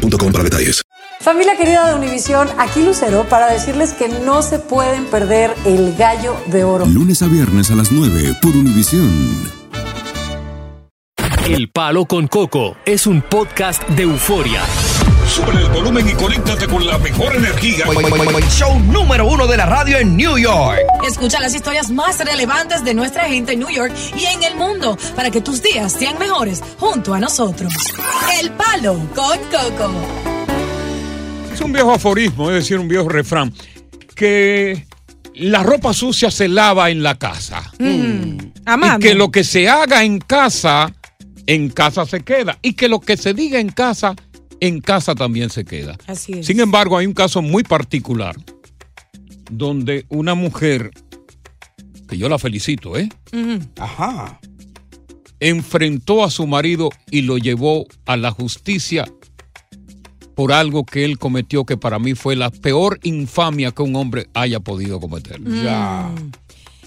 boostmobile.com para detalles. Familia querida de Univisión, aquí Lucero para decirles que no se pueden perder el gallo de oro. Lunes a viernes a las 9 por Univisión. El Palo con Coco es un podcast de euforia. Sube el volumen y conéctate con la mejor energía. Show número uno de la radio en New York. Escucha las historias más relevantes de nuestra gente en New York y en el mundo para que tus días sean mejores junto a nosotros. El Palo con Coco. Es un viejo aforismo, es decir, un viejo refrán, que la ropa sucia se lava en la casa. Mm. Y que lo que se haga en casa, en casa se queda. Y que lo que se diga en casa, en casa también se queda. Así es. Sin embargo, hay un caso muy particular donde una mujer, que yo la felicito, ¿eh? Ajá. enfrentó a su marido y lo llevó a la justicia por algo que él cometió que para mí fue la peor infamia que un hombre haya podido cometer. Ya.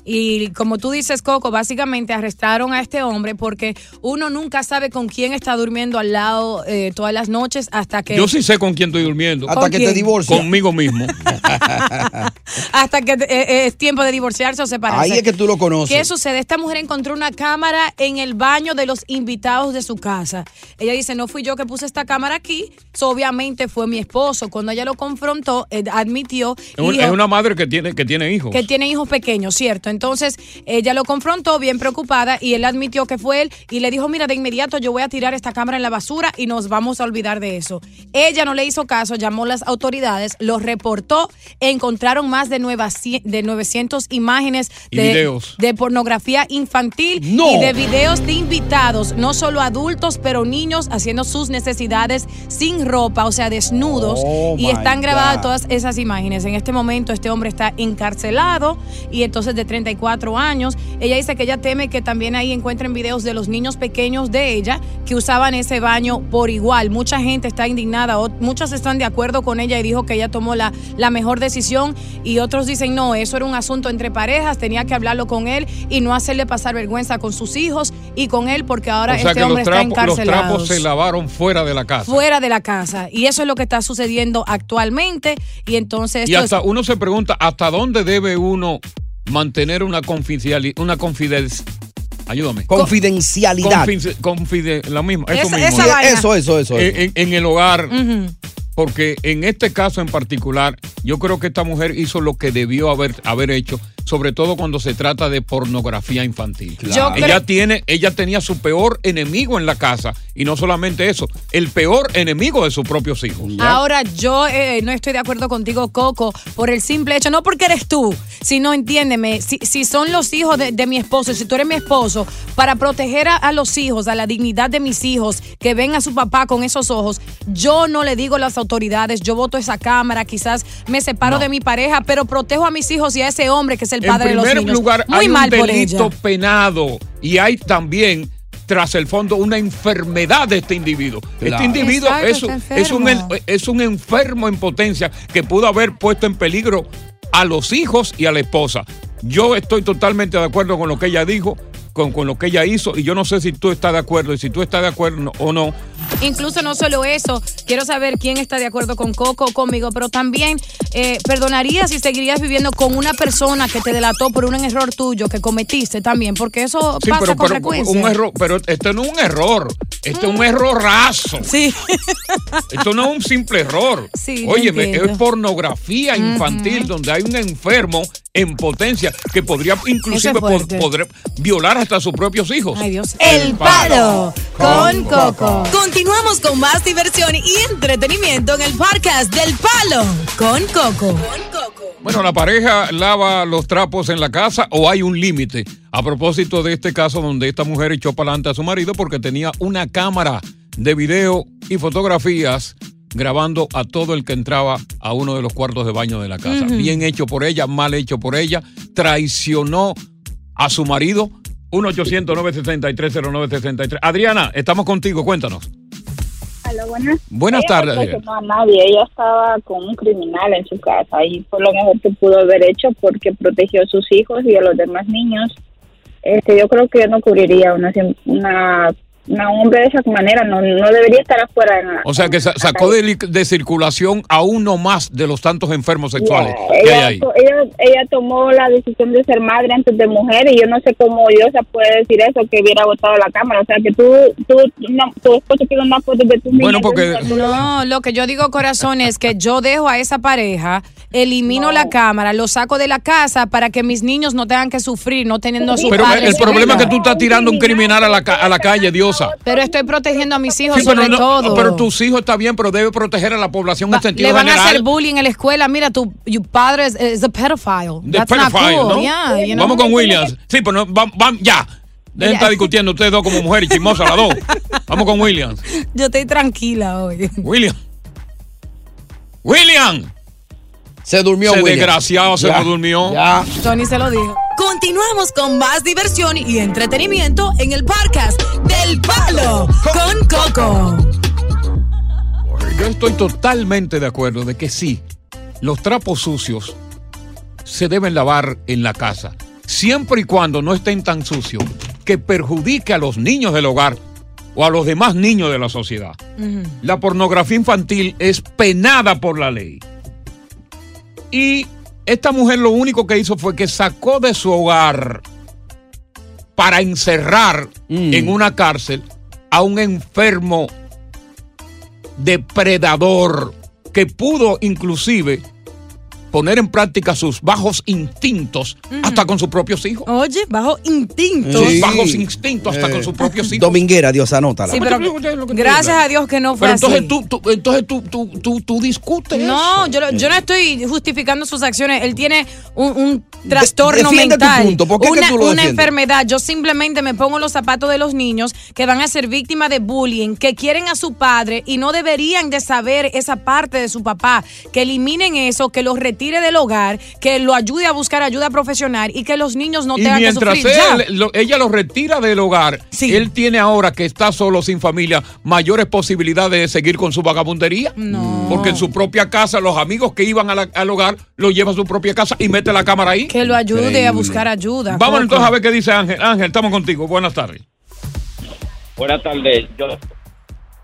Y como tú dices, Coco, básicamente arrestaron a este hombre porque uno nunca sabe con quién está durmiendo al lado eh, todas las noches hasta que... Yo sí sé con quién estoy durmiendo. Hasta ¿Con que quién? te divorcias. Conmigo mismo. hasta que eh, eh, es tiempo de divorciarse o separarse. Ahí es que tú lo conoces. ¿Qué sucede? Esta mujer encontró una cámara en el baño de los invitados de su casa. Ella dice, no fui yo que puse esta cámara aquí, so, obviamente fue mi esposo. Cuando ella lo confrontó, él admitió Es un- es una madre que tiene, que tiene hijos. que tiene hijos pequeños, ¿cierto? Entonces ella lo confrontó bien preocupada y él admitió que fue él y le dijo, mira, de inmediato yo voy a tirar esta cámara en la basura y nos vamos a olvidar de eso. Ella no le hizo caso, llamó a las autoridades, lo reportó, encontraron más de, nueva- de 900 imágenes Y de, de pornografía infantil No. y de videos de invitados, no solo adultos, pero niños haciendo sus necesidades sin ropa, o sea, desnudos. Oh, y están grabadas God. todas esas imágenes. En este momento este hombre está encarcelado y entonces de 34 años. Ella dice que ella teme que también ahí encuentren videos de los niños pequeños de ella que usaban ese baño por igual. Mucha gente está indignada, muchos están de acuerdo con ella y dijo que ella tomó la, la mejor decisión y otros dicen no, eso era un asunto entre parejas, tenía que hablarlo con él y no hacerle pasar vergüenza con sus hijos y con él porque ahora o sea este hombre está trapos, los encarcelado trapos se lavaron fuera de la casa. fuera de la casa. Y eso es lo que está sucediendo actualmente. Y entonces y hasta es- uno se pregunta hasta dónde debe uno mantener una confidencialidad, una confidencia. Ayúdame. Confidencialidad. Confi- confide- la misma, eso mismo. esa Sí, vaina. eso, eso, eso. eso. en, el hogar, porque en este caso en particular, yo creo que esta mujer hizo lo que debió haber, haber hecho, sobre todo cuando se trata de pornografía infantil. Ella tiene, ella tenía su peor enemigo en la casa y no solamente eso, el peor enemigo de sus propios hijos. Ahora yo eh, no estoy de acuerdo contigo, Coco, por el simple hecho, no porque eres tú, sino entiéndeme, si, si son los hijos de, de mi esposo, si tú eres mi esposo, para proteger a, a los hijos, a la dignidad de mis hijos, que ven a su papá con esos ojos, yo no le digo a las autoridades, yo voto esa cámara, quizás me separo No. de mi pareja, pero protejo a mis hijos y a ese hombre que es el En padre de los primer lugar, Muy hay un mal por delito penado y hay también tras el fondo una enfermedad de este individuo. Claro. Este individuo Exacto, es, un- un, es un enfermo en potencia que pudo haber puesto en peligro a los hijos y a la esposa. Yo estoy totalmente de acuerdo con lo que ella dijo, con, con lo que ella hizo, y yo no sé si tú estás de acuerdo, y si tú estás de acuerdo no- o no. Incluso no solo eso, quiero saber quién está de acuerdo con Coco o conmigo, pero también eh, perdonarías si seguirías viviendo con una persona que te delató por un error tuyo que cometiste también, porque eso Sí, pasa pero, con pero frecuencia. un error, pero este no es un error, este es un errorazo. Sí. Esto no es un simple error. Sí, entiendo. es pornografía infantil donde hay un enfermo en potencia que podría inclusive Eso es fuerte. po- poder violar hasta a sus propios hijos. Ay, Dios. El palo con Coco. Continuamos con más diversión y entretenimiento en el podcast del Palo con Coco. Bueno, la pareja lava los trapos en la casa o hay un límite. A propósito de este caso donde esta mujer echó para adelante a su marido porque tenía una cámara de video y fotografías grabando a todo el que entraba a uno de los cuartos de baño de la casa. Bien hecho por ella, mal hecho por ella. Traicionó a su marido. 1-800-963-0963. Adriana, estamos contigo, cuéntanos. Aló, buenas. Buenas Ella tardes, No a nadie, ella estaba con un criminal en su casa y fue lo mejor que pudo haber hecho porque protegió a sus hijos y a los demás niños. Este, yo creo que yo no cubriría una, una, una un hombre de esa manera, no, no debería estar afuera. En la- O sea que sa- sacó de, de circulación a uno más de los tantos enfermos sexuales Ya, que hay ella, ahí. to- ella, ella tomó la decisión de ser madre antes de mujer y yo no sé cómo Diosa puede decir eso, que hubiera botado la cámara. O sea, que tú, tú, no, tu esposo tiene una foto de tu Bueno, porque- tú- No, lo que yo digo, corazón, es que yo dejo a esa pareja, elimino la cámara, lo saco de la casa para que mis niños no tengan que sufrir, no teniendo a sus Pero padres. el problema es que tú estás tirando un criminal a la, ca- a la calle, Diosa. Pero estoy protegiendo a mis hijos Sí, pero, sobre no- todo. pero tus hijos está bien, pero debe proteger a la población en sentido Le van a hacer bullying en la escuela. Mira, tu, tu padre es, a pedophile. That's not pedophile, cool. ¿no? Yeah, you know? Vamos con Williams. Sí, pero no, vam- vam- ya. Dejen de estar discutiendo ustedes dos como mujeres chismosas las dos. Vamos con Williams. Yo estoy tranquila hoy. William. William. Se durmió, Ese William. desgraciado se Ya, me durmió. Ya. Tony se lo dijo. Continuamos con más diversión y entretenimiento en el podcast del Palo con Coco. Yo estoy totalmente de acuerdo de que sí, los trapos sucios se deben lavar en la casa, siempre y cuando no estén tan sucios que perjudique a los niños del hogar o a los demás niños de la sociedad. La pornografía infantil es penada por la ley. Y esta mujer lo único que hizo fue que sacó de su hogar para encerrar en una cárcel a un enfermo depredador que pudo inclusive poner en práctica sus bajos instintos hasta con sus propios hijos. Oye, bajo instinto. Sus Sí. bajos instintos hasta Eh, con sus propios hijos. Dominguera, Dios, anótala. Sí, pero gracias a Dios que no fue Pero entonces así. tú, tú- entonces tú, tú, tú, tú discutes No, eso. yo, yo no estoy justificando sus acciones. Él tiene un, un trastorno tu mental. punto. ¿Por qué que una, tú lo una defiendes? enfermedad. Yo simplemente me pongo los zapatos de los niños que van a ser víctimas de bullying, que quieren a su padre y no deberían de saber esa parte de su papá. Que eliminen eso, que los retire del hogar, que lo ayude a buscar ayuda profesional y que los niños no y tengan que mientras sufrir. Ya. él- lo- ella lo retira del hogar, él tiene ahora que está solo sin familia mayores posibilidades de seguir con su vagabundería. No. Porque en su propia casa, los amigos que iban a la- al hogar lo lleva a su propia casa y mete la cámara ahí. Que lo ayude a buscar ayuda. Vamos Coco. entonces a ver qué dice Ángel. Ángel, estamos contigo. Buenas tardes. Buenas tardes. Yo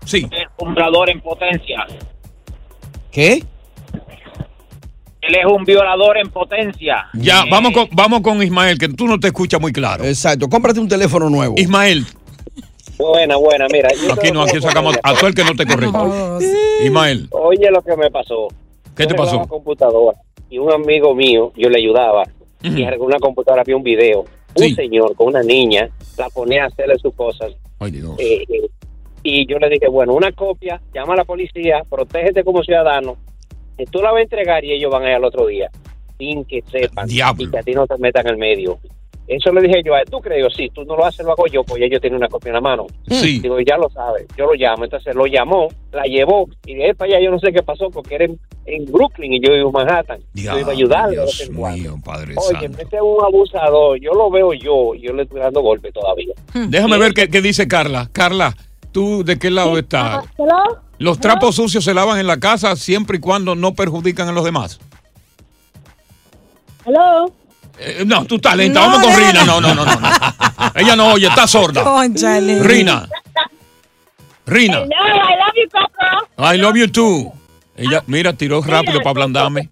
sí. un violador en potencia. ¿Qué? Él es un violador en potencia. Ya, vamos con, vamos con Ismael, que tú no te escuchas muy claro. Exacto, cómprate un teléfono nuevo. Ismael, Buena, buena, mira. yo aquí no, aquí sacamos a todo el que no te correcto. Ismael, Oye lo que me pasó. ¿qué te Yo pasó? computadora y un amigo mío, yo le ayudaba y arregló una computadora, había un video. Un señor con una niña la ponía a hacerle sus cosas. Ay, Dios. Eh, eh, y yo le dije, bueno, una copia, llama a la policía, protégete como ciudadano. Y tú la vas a entregar y ellos van a ir al otro día. Sin que sepan. Diablo. Y que a ti no te metan en el medio. Eso le dije yo a él. ¿Tú crees? Sí, tú no lo haces, lo hago yo, pues ya yo tengo una copia en la mano. Sí. Digo, ya lo sabes. Yo lo llamo. Entonces lo llamó, la llevó. Y de ahí para allá yo no sé qué pasó porque era en, en Brooklyn y yo vivo en Manhattan. yo iba a ayudarle. en cuando. Padre Oye, este es un abusador. Yo lo veo yo y yo le estoy dando golpe todavía. Déjame ver qué, qué dice Carla. Carla, ¿tú de qué lado estás? Hello? Los trapos sucios se lavan en la casa siempre y cuando no perjudican a los demás. Hello? Eh, no, tú estás lenta. No, Vamos con. Rina. No, no, no, no. no. Ella no oye, está sorda. Cónchale. Rina. Rina. Hello, I love you, Coco. I love you too. Ella, mira, tiró rápido para ablandarme.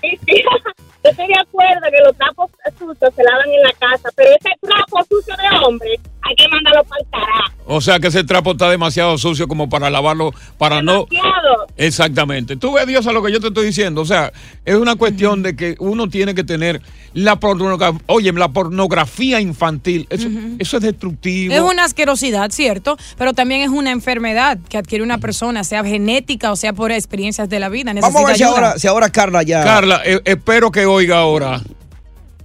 Sí. Yo estoy de acuerdo que los trapos sucios se lavan en la casa, pero ese trapo sucio de hombre hay que mandarlo para el carajo. O sea que ese trapo está demasiado sucio como para lavarlo, para no... Demasiado. Exactamente. Tú ves, Dios, a lo que yo te estoy diciendo. O sea, es una cuestión de que uno tiene que tener la pornografía. Oye, la pornografía infantil, eso, eso es destructivo. Es una asquerosidad, cierto, pero también es una enfermedad que adquiere una persona, sea genética o sea por experiencias de la vida. Vamos a ver si ayuda. ahora, si ahora Carla ya. Carla, eh, espero que oiga ahora.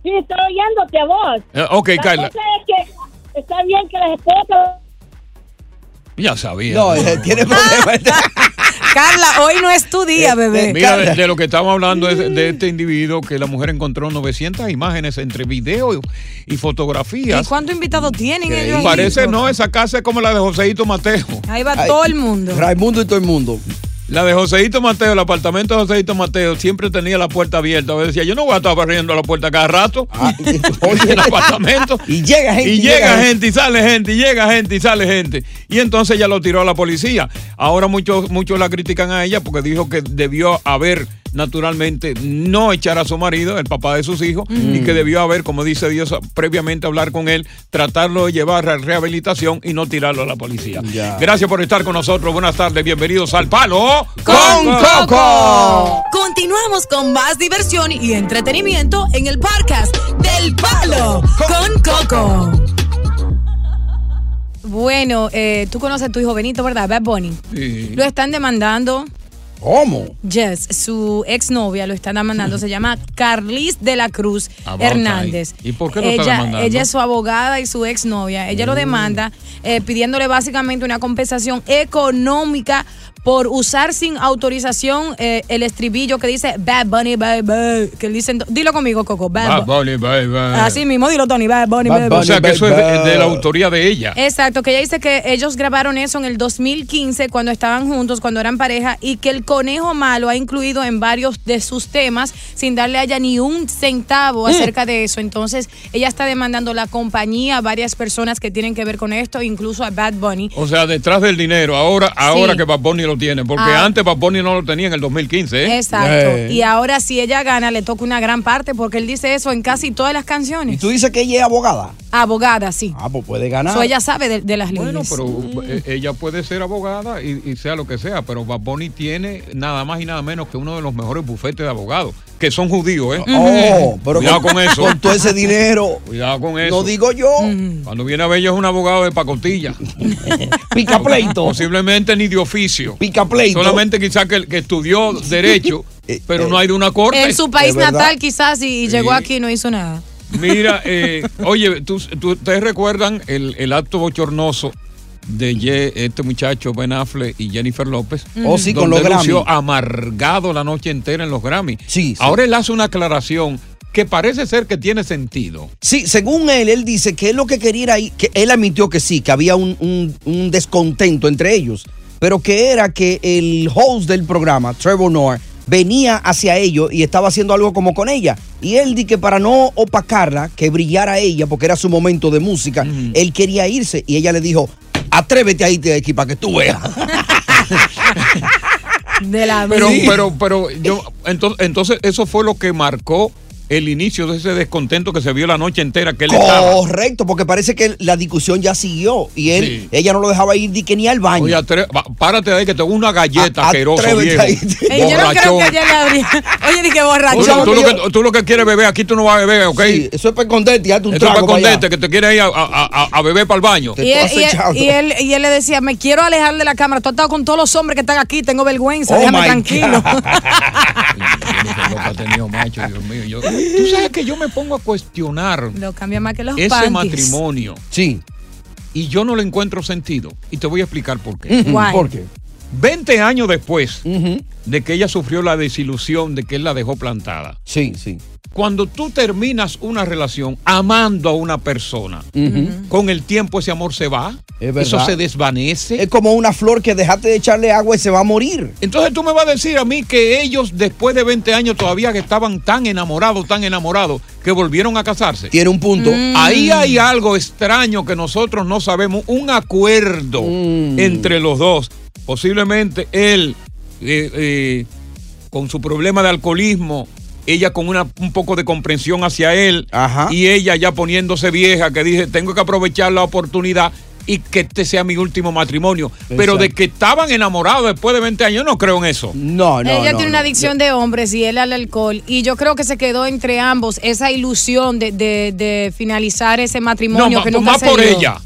Sí, estoy oyéndote a vos. Eh, ok, La Carla. cosa es que está bien que las esposas Ya sabía. No, eh, tiene problemas. Carla, hoy no es tu día, bebé. Mira, de, de lo que estamos hablando es de este individuo que la mujer encontró 900 imágenes entre video y, y fotografías. ¿Y cuántos invitados tienen ellos ahí? Parece, no, esa casa es como la de Joseito Mateo. Ahí va todo el mundo. Raimundo y todo el mundo. La de Joseito Mateo, el apartamento de Joseito Mateo, siempre tenía la puerta abierta. Decía, yo no voy a estar barriendo la puerta cada rato. en el apartamento. Y llega gente. Y llega gente y sale gente, y llega gente y sale gente. Y entonces ella lo tiró a la policía. Ahora muchos, muchos la critican a ella porque dijo que debió haber naturalmente no echar a su marido, el papá de sus hijos, y que debió haber, como dice Dios, previamente hablar con él, tratarlo de llevar a rehabilitación y no tirarlo a la policía. Ya. Gracias por estar con nosotros. Buenas tardes, bienvenidos al Palo con Coco. Continuamos con más diversión y entretenimiento en el podcast del Palo con Coco. Bueno, eh, tú conoces a tu hijo Benito, ¿verdad? Bad Bunny. Sí. Lo están demandando. ¿Cómo? Yes, su exnovia lo está demandando. Se llama Carlis de la Cruz About Hernández. time. ¿Y por qué lo está ella, demandando? ella es su abogada y su exnovia. Ella lo demanda eh, pidiéndole básicamente una compensación económica por usar sin autorización eh, el estribillo que dice Bad Bunny, bye, bye. Que dicen, dilo conmigo, Coco. Bad, Bad Bu- Bunny, bye, bye. Así mismo, dilo, Tony. Bad Bunny, Bad bye, Bunny. O sea que eso es de, de la autoría de ella. Exacto, que ella dice que ellos grabaron eso en el 2015 cuando estaban juntos, cuando eran pareja, y que el conejo malo ha incluido en varios de sus temas sin darle a ella ni un centavo acerca de eso. Entonces, ella está demandando la compañía, a varias personas que tienen que ver con esto, incluso a Bad Bunny. O sea, detrás del dinero, ahora, ahora Sí. que Bad Bunny lo tiene, porque Ah. antes Bunny no lo tenía en el 2015, ¿eh? Exacto. Eh. Y ahora si ella gana, le toca una gran parte, porque él dice eso en casi todas las ¿Y canciones. tú dices que ella es abogada? Abogada, sí. Ah, pues puede ganar. So, ella sabe de, de las Bueno, leyes. pero eh, ella puede ser abogada y, y sea lo que sea, pero Bunny tiene nada más y nada menos que uno de los mejores bufetes de abogados, que son judíos, ¿eh? Oh, pero Cuidado con eso. Con todo ese dinero. Cuidado con eso. No digo yo. Cuando viene a ver, ella es un abogado de pacotilla. Pica pleito. Posiblemente ni de oficio. Pica pleito. Solamente quizás que, que estudió Derecho, Eh, pero eh, no ha ido a una corte. en su país natal quizás y, y Sí. llegó aquí y no hizo nada. Mira, eh, oye, ¿tú, tú- ¿ustedes recuerdan el, el acto bochornoso de Ye- este muchacho Ben Affleck y Jennifer López? Oh, sí, con donde los Grammy. amargado la noche entera en los Grammy. Sí, sí. Ahora él hace una aclaración que parece ser que tiene sentido. Sí, según él, él dice que él lo que quería ir- que él admitió que sí, que había un, un- un descontento entre ellos, pero que era que el host del programa, Trevor Noah, venía hacia ellos y estaba haciendo algo como con ella. Y él di que para no opacarla, que brillara ella, porque era su momento de música, él quería irse y ella le dijo, atrévete a irte de aquí para que tú veas. De la Pero, pero, pero yo, entonces, entonces eso fue lo que marcó el inicio de ese descontento que se vio la noche entera que él estaba. Correcto, porque parece que la discusión ya siguió y él, Sí. ella no lo dejaba ir di que ni al baño. Oye, atre- párate de ahí que tengo una galleta A- asqueroso atrévete viejo. ahí. Ey, yo no creo que borrachón. ella le abría. Oye, dije Tú, borracho. Oye, tú lo que, tú lo que quieres beber, aquí tú no vas a beber, ¿ok? Sí, eso es para esconderte y darte un Esto es trago para esconderte, que te quieres ir a, a- a- a beber para el baño. Y él, y, él, acechando. y, él, y él le decía, me quiero alejar de la cámara. Tú has estado con todos los hombres que están aquí, tengo vergüenza, Oh, déjame tranquilo. Jennifer López ha tenido macho, Dios mío. Yo- tú sabes que yo me pongo a cuestionar Lo cambia más que los ese panties. matrimonio Sí. y yo no le encuentro sentido. Y te voy a explicar por qué. Guay. ¿Por qué? 20 años después de que ella sufrió la desilusión de que él la dejó plantada. Sí, sí. Cuando tú terminas una relación amando a una persona, con el tiempo ese amor se va, Es eso se desvanece. Es como una flor que dejaste de echarle agua y se va a morir. Entonces tú me vas a decir a mí que ellos después de 20 años todavía que estaban tan enamorados, tan enamorados, que volvieron a casarse. Tiene un punto. Ahí hay algo extraño que nosotros no sabemos, un acuerdo Mm. entre los dos. Posiblemente él, eh, eh, con su problema de alcoholismo, ella con una, un poco de comprensión hacia él, Ajá. y ella ya poniéndose vieja, que dice, tengo que aprovechar la oportunidad y que este sea mi último matrimonio. Pero de que estaban enamorados después de 20 años, yo no creo en eso. No, no. Ella no, tiene no. una adicción de hombres y él al alcohol. Y yo creo que se quedó entre ambos esa ilusión de, de- de finalizar ese matrimonio No, que ma- nunca más se por dio. ella.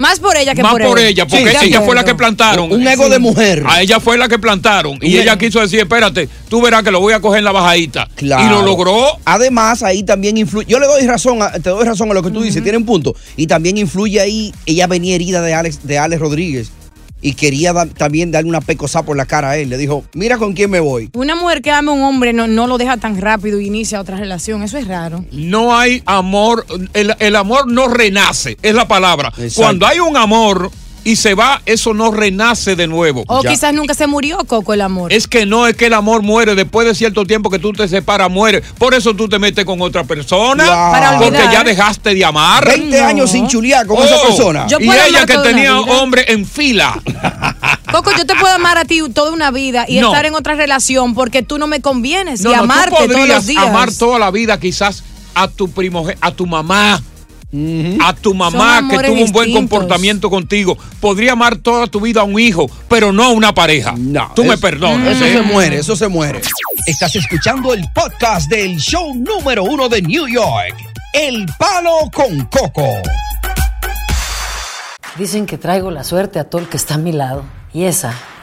Más por ella que Más por, ella, porque Sí, ella fue la que plantaron. Un ego de mujer. A ella fue la que plantaron. Y ella quiso decir, espérate, tú verás que lo voy a coger en la bajadita. Claro. Y lo logró. Además, ahí también influye. Yo le doy razón, a- te doy razón a lo que tú dices, tiene un punto. Y también influye ahí, ella venía herida de Alex, de Alex Rodríguez. Y quería da- también darle una pecosada por la cara a él. Le dijo, mira con quién me voy. Una mujer que ama a un hombre no, no lo deja tan rápido y inicia otra relación. Eso es raro. No hay amor, el, el amor no renace, es la palabra. Exacto. Cuando hay un amor y se va, eso no renace de nuevo. O quizás nunca se murió, Coco, el amor. Es que no es que el amor muere, después de cierto tiempo que tú te separas, muere. Por eso tú te metes con otra persona, Wow. Para porque ya dejaste de amar. 20 años sin chulear con esa Oh, persona. Yo y ella que tenía hombre en fila. Coco, yo te puedo amar a ti toda una vida y No. estar en otra relación porque tú no me convienes No, y no, amarte tú todos podrías los días. amar toda la vida quizás a tu primoge- a tu mamá. A tu mamá que tuvo un buen distintos. comportamiento contigo. Podría amar toda tu vida a un hijo, pero no a una pareja. No, Tú me perdonas. Eso ¿eh? se muere, eso se muere. Estás escuchando el podcast del show número uno de New York, El Palo con Coco. Dicen que traigo la suerte a todo el que está a mi lado. Y esa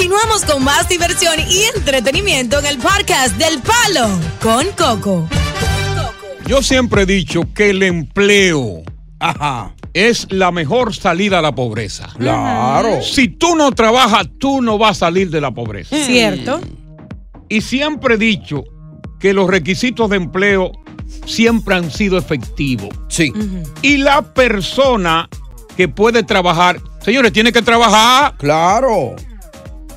Continuamos con más diversión y entretenimiento en el podcast del Palo con Coco. Yo siempre he dicho que el empleo Ajá. es la mejor salida a la pobreza. Claro. Si tú no trabajas, tú no vas a salir de la pobreza. ¿Cierto? Y siempre he dicho que los requisitos de empleo siempre han sido efectivos. Sí. Y la persona que puede trabajar, señores, tiene que trabajar. Claro.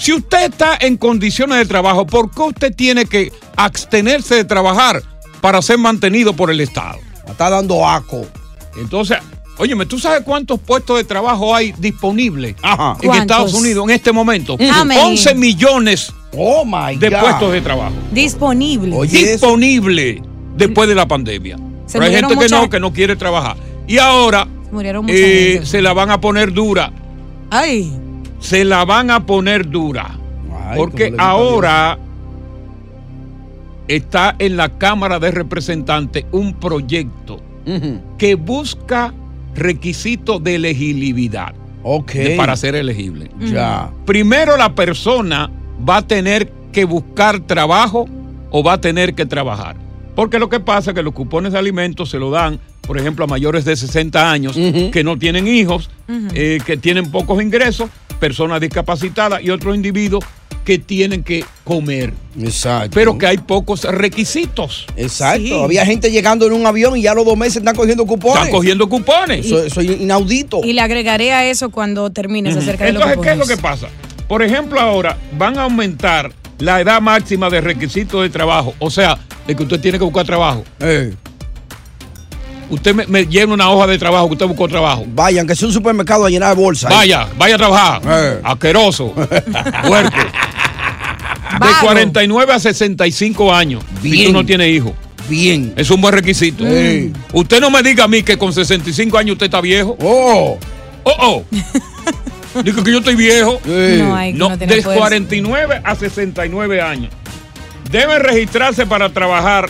Si usted está en condiciones de trabajo, ¿por qué usted tiene que abstenerse de trabajar para ser mantenido por el Estado? Está dando aco. Entonces, óyeme, ¿tú sabes cuántos puestos de trabajo hay disponibles Ajá. en. Estados Unidos en este momento? Amén. 11 millones Oh my de God. puestos de trabajo Disponible. Oye, eso. disponibles después de la pandemia. Se Pero hay gente que no, que no quiere trabajar. Y ahora Se eh, se la van a poner dura. Ay. Se la van a poner dura. Ay, Porque ahora está en la Cámara de Representantes un proyecto que busca requisitos de elegibilidad Ok. de- para ser elegible. Ya. Primero la persona va a tener que buscar trabajo o va a tener que trabajar. Porque lo que pasa es que los cupones de alimentos se lo dan, por ejemplo, a mayores de 60 años que no tienen hijos, eh, que tienen pocos ingresos, personas discapacitadas y otros individuos que tienen que comer, Exacto. pero que hay pocos requisitos. Exacto. Sí. Había gente llegando en un avión y ya a los dos meses están cogiendo cupones. Están cogiendo cupones. Eso, eso es inaudito. Y le agregaré a eso cuando termines acerca de los Entonces, ¿qué es lo cupones. que pasa? Por ejemplo, ahora van a aumentar la edad máxima de requisitos de trabajo. O sea, de que usted tiene que buscar trabajo. Eh, Usted me, me llena una hoja de trabajo que usted buscó trabajo. vayan, que es un supermercado a llenar bolsas. Vaya, vaya a trabajar. Eh. Asqueroso. Fuerte. De Vago. 49 a 65 años. Si Bien. tú no tienes hijos. Bien. Es un buen requisito. Sí. Usted no me diga a mí que con 65 años usted está viejo. Oh. Oh, oh. Digo que yo estoy viejo. Eh. No hay que No, no de fuerza. 49 a 69 años. Deben registrarse para trabajar.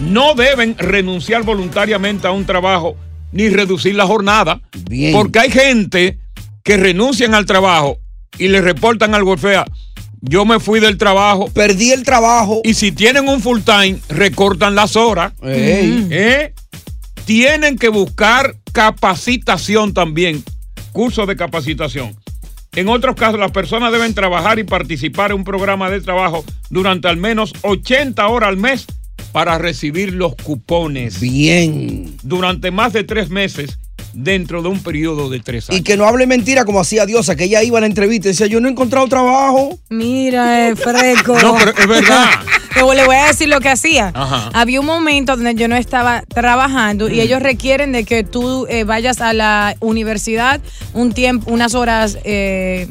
No deben renunciar voluntariamente a un trabajo ni reducir la jornada. Bien. Porque hay gente que renuncian al trabajo y le reportan al golfea. Yo me fui del trabajo Perdí el trabajo. y si tienen un full time, recortan las horas. Ey. ¿eh? Tienen que buscar capacitación también, cursos de capacitación. En otros casos, las personas deben trabajar y participar en un programa de trabajo durante al menos 80 horas al mes para recibir los cupones Bien. durante más de tres meses dentro de un periodo de tres Y años. que no hable mentira como hacía Diosa, que ella iba a la entrevista y decía, yo no he encontrado trabajo. Mira, eh, fresco. No, pero es verdad. Pero le voy a decir lo que hacía. Ajá. Había un momento donde yo no estaba trabajando y ellos requieren de que tú eh, vayas a la universidad un tiempo, unas horas. eh,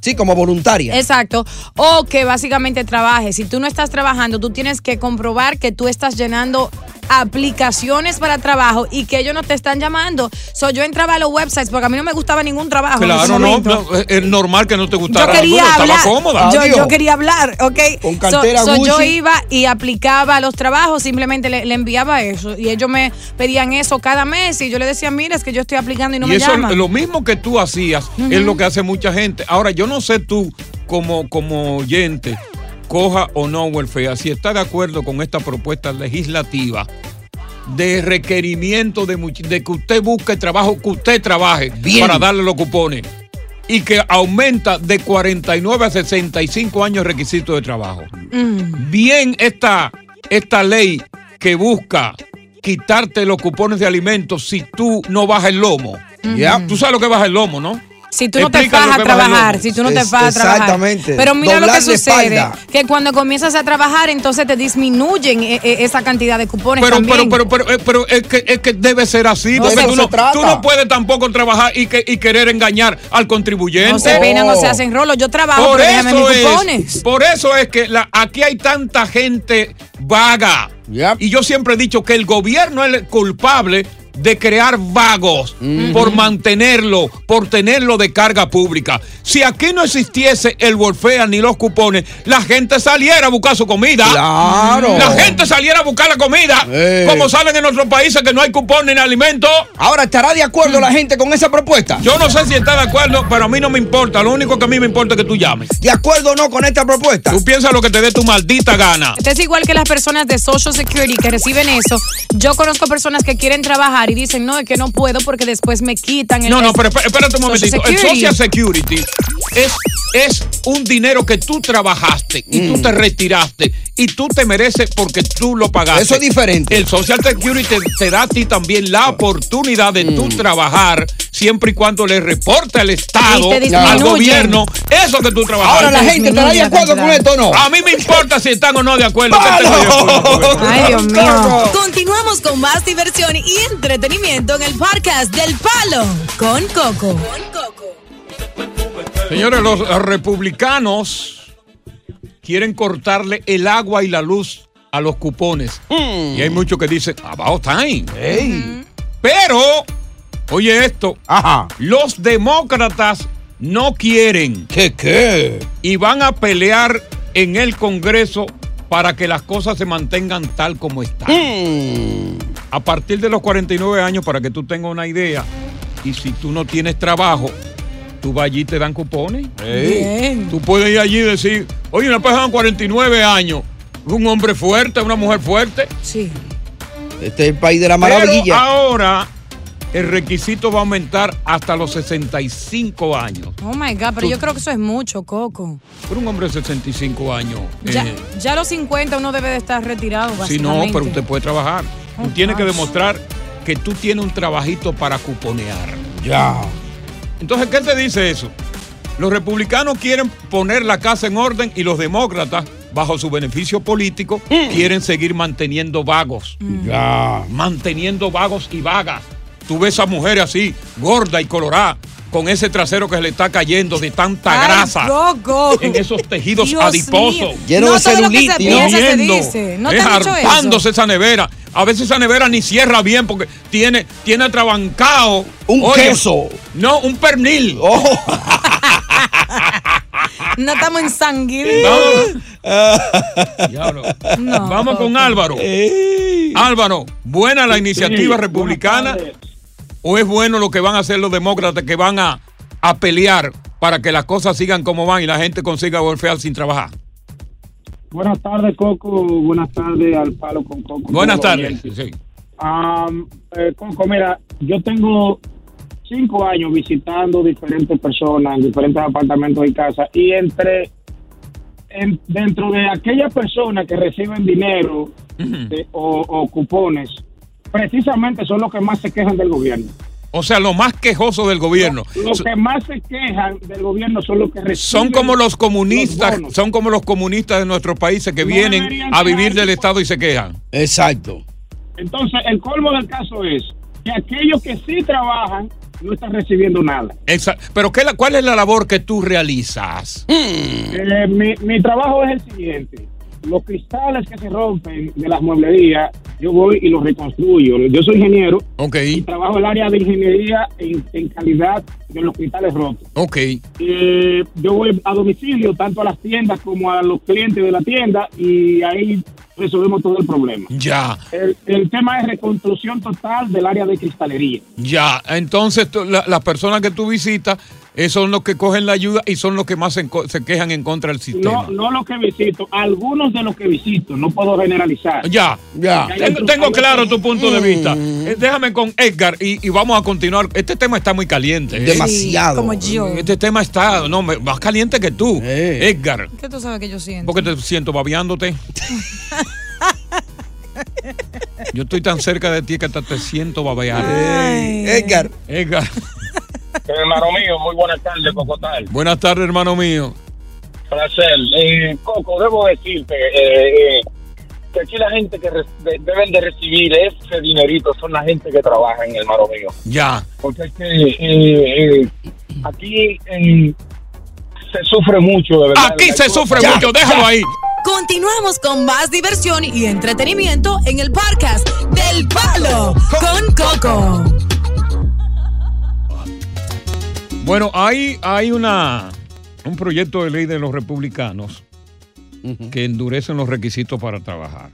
Sí, como voluntaria. Exacto. O que básicamente trabajes. Si tú no estás trabajando, tú tienes que comprobar que tú estás llenando aplicaciones para trabajo y que ellos no te están llamando. So, yo entraba a los websites porque a mí no me gustaba ningún trabajo. Claro, no, no, es normal que no te Yo gustara. quería Bueno, hablar. Estaba cómoda. Yo, yo quería hablar, ¿ok? Con So- cartera so yo iba y aplicaba los trabajos, simplemente le, le enviaba eso. Y ellos me pedían eso cada mes y yo le decía, mira, es que yo estoy aplicando y no y me eso llaman. lo mismo que tú hacías es lo que hace mucha gente. Ahora, yo no sé tú como, como oyente, coja o no welfare, si está de acuerdo con esta propuesta legislativa de requerimiento de, que usted busque trabajo, que usted trabaje Bien. para darle los cupones y que aumenta de 49 a 65 años el requisito de trabajo. Mm. Bien esta, esta ley que busca quitarte los cupones de alimentos si tú no bajas el lomo. Ya. Tú sabes lo que baja el lomo, ¿no? Si tú no te vas a trabajar, si tú no te vas a trabajar. exactamente. Pero mira lo que sucede, que cuando comienzas a trabajar, entonces te disminuyen eh, eh, esa cantidad de cupones Pero, también. pero, pero, pero, eh, pero es, que, es que debe ser así, No, porque tú no, tú no puedes tampoco trabajar y, que, y querer engañar al contribuyente. no se peinan o se hacen rolos. Yo trabajo, Por pero eso, mis cupones. es, por eso es que la- aquí hay tanta gente vaga. Yep. Y yo siempre he dicho que el gobierno es el culpable de crear vagos por mantenerlo, por tenerlo de carga pública. Si aquí no existiese el Wolfea ni los cupones, la gente saliera a buscar su comida. Claro. La gente saliera a buscar la comida. Eh. Como salen en otros países que no hay cupones ni alimentos. Ahora, ¿estará de acuerdo la gente con esa propuesta? Yo no sé si está de acuerdo, pero a mí no me importa. Lo único que a mí me importa es que tú llames. ¿De acuerdo o no con esta propuesta? Tú piensas lo que te dé tu maldita gana. Este es igual que las personas de Social Security que reciben eso. Yo conozco personas que quieren trabajar y dicen, no, es que no puedo porque después me quitan el No, no, pero espé- espérate un Social momentito. El Security. Social Security es, es un dinero que tú trabajaste y tú te retiraste y tú te mereces porque tú lo pagaste. Eso es diferente. El Social Security te, da a ti también la oportunidad de tú trabajar siempre y cuando le reporte al Estado, al gobierno, eso que tú trabajaste. Ahora, la gente estará de acuerdo con esto o no. A mí me importa si están o no de acuerdo. ¿Qué te voy a decir? Ay, Dios mío. Continuamos con más diversión y entretenimiento en el podcast del Palo con Coco. Señores, los republicanos quieren cortarle el agua y la luz a los cupones. Y hay muchos que dicen, about time. Ey. Pero, oye esto, Ajá. los demócratas no quieren ¿Qué qué? y van a pelear en el Congreso para que las cosas se mantengan tal como están. Mm. A partir de los 49 años, para que tú tengas una idea, y si tú no tienes trabajo, tú vas allí y te dan cupones. Bien. Tú puedes ir allí y decir, oye, una persona de 49 años, un hombre fuerte, una mujer fuerte. Sí. Este es el país de la Pero maravilla. ahora el requisito va a aumentar hasta los 65 años. Oh my God, pero Tú- yo creo que eso es mucho, Coco. Pero un hombre de 65 años. Ya, eh, ya a los 50 uno debe de estar retirado, sí, no, pero usted puede trabajar. Oh, tú tienes que demostrar que tú tienes un trabajito para cuponear. Ya. Entonces, ¿qué te dice eso? Los republicanos quieren poner la casa en orden y los demócratas, bajo su beneficio político, quieren seguir manteniendo vagos. Ya. Manteniendo vagos y vagas. Tú ves a mujeres así, gorda y colorada, con ese trasero que se le está cayendo de tanta Ay, grasa Coco. en esos tejidos Dios adiposos. Lleno no de todo lo que se celulitis, ¿no? piensa se Viendo, dice. No te es han dicho eso. hartándose esa nevera. A veces esa nevera ni cierra bien porque tiene, tiene atrabancado. Un queso. No, un pernil. Oh. No estamos en sanguíneo. No. Diablo. No, Vamos con. Álvaro. Ey. Álvaro, ¿buena la iniciativa Sí, republicana. O es bueno lo que van a hacer los demócratas que van a, a pelear para que las cosas sigan como van y la gente consiga welfare sin trabajar? Buenas tardes, Coco. Buenas tardes al palo con Coco. Buenas tardes. Sí. Eh, Coco, mira, yo tengo cinco años visitando diferentes personas en diferentes apartamentos y casas y entre en- dentro de aquellas personas que reciben dinero de- o, o cupones, precisamente son los que más se quejan del gobierno. O sea, lo más quejoso del gobierno. Los que más se quejan del gobierno son los que reciben. Son como los comunistas, los son como los comunistas de nuestros países que No vienen a vivir del Estado y se quejan. Exacto. Entonces, el colmo del caso es que aquellos que sí trabajan no están recibiendo nada. Esa- pero ¿qué la- ¿cuál es la labor que tú realizas? Eh, mi, mi trabajo es el siguiente. Los cristales que se rompen de las mueblerías, yo voy y lo reconstruyo. Yo soy ingeniero Ok, y trabajo en el área de ingeniería en, en calidad de los hospitales rotos. ok. Eh, yo voy a domicilio, tanto a las tiendas como a los clientes de la tienda, y ahí resolvemos todo el problema. Ya, El, el tema es reconstrucción total del área de cristalería. ya. Entonces, la- las personas que tú visitas son los que cogen la ayuda y son los que más se, quejan en contra del sistema. No, no los que visito, algunos de los que visito, no puedo generalizar. Ya, Ya. Tengo, tengo claro tu punto de vista. Eh, déjame con Edgar y, y vamos a continuar. Este tema está muy caliente. ¿eh? Demasiado. Como yo. Este tema está no, más caliente que tú, Eh. Edgar. ¿Qué tú sabes que yo siento? ¿Por qué te siento babeándote? Yo estoy tan cerca de ti que hasta te siento babear. Edgar. Edgar, Hermano mío, muy buenas tardes, Cocotal. buenas tardes, hermano mío. Placer. Eh, Coco, debo decirte eh, eh, que aquí la gente que re- de- deben de recibir ese dinerito son la gente que trabaja en el hermano mío. Ya. Porque es que eh, eh, aquí eh, se sufre mucho, de verdad. Aquí se sufre mucho, déjalo ahí. Continuamos con más diversión y entretenimiento en el podcast del Palo con Coco. Bueno, hay, hay una, un proyecto de ley de los republicanos que endurecen los requisitos para trabajar.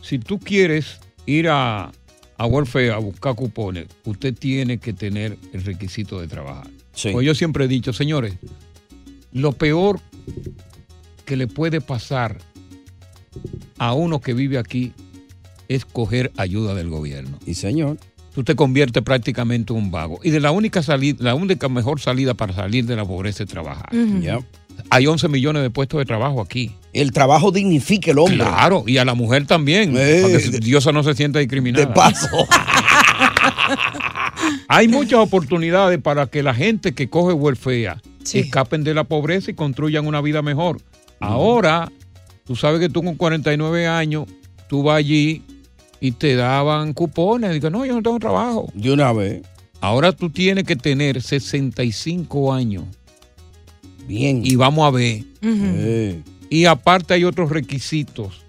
Si tú quieres ir a, a Welfare a buscar cupones, usted tiene que tener el requisito de trabajar. Sí. Pues yo siempre he dicho, señores, lo peor que le puede pasar a uno que vive aquí es coger ayuda del gobierno. Y señor. Tú te conviertes prácticamente en un vago. Y de la única salida, la única mejor salida para salir de la pobreza es trabajar. Hay 11 millones de puestos de trabajo aquí. El trabajo dignifica el hombre. Claro, y a la mujer también. Eh, para que Diosa no se sienta discriminada. De paso. Hay muchas oportunidades para que la gente que coge welfare escapen de la pobreza y construyan una vida mejor. Ahora, tú sabes que tú con 49 años, tú vas allí y te daban cupones. Digo, no, yo no tengo trabajo. De una vez. Ahora tú tienes que tener 65 años. Bien. Y vamos a ver. Eh, Y aparte hay otros requisitos.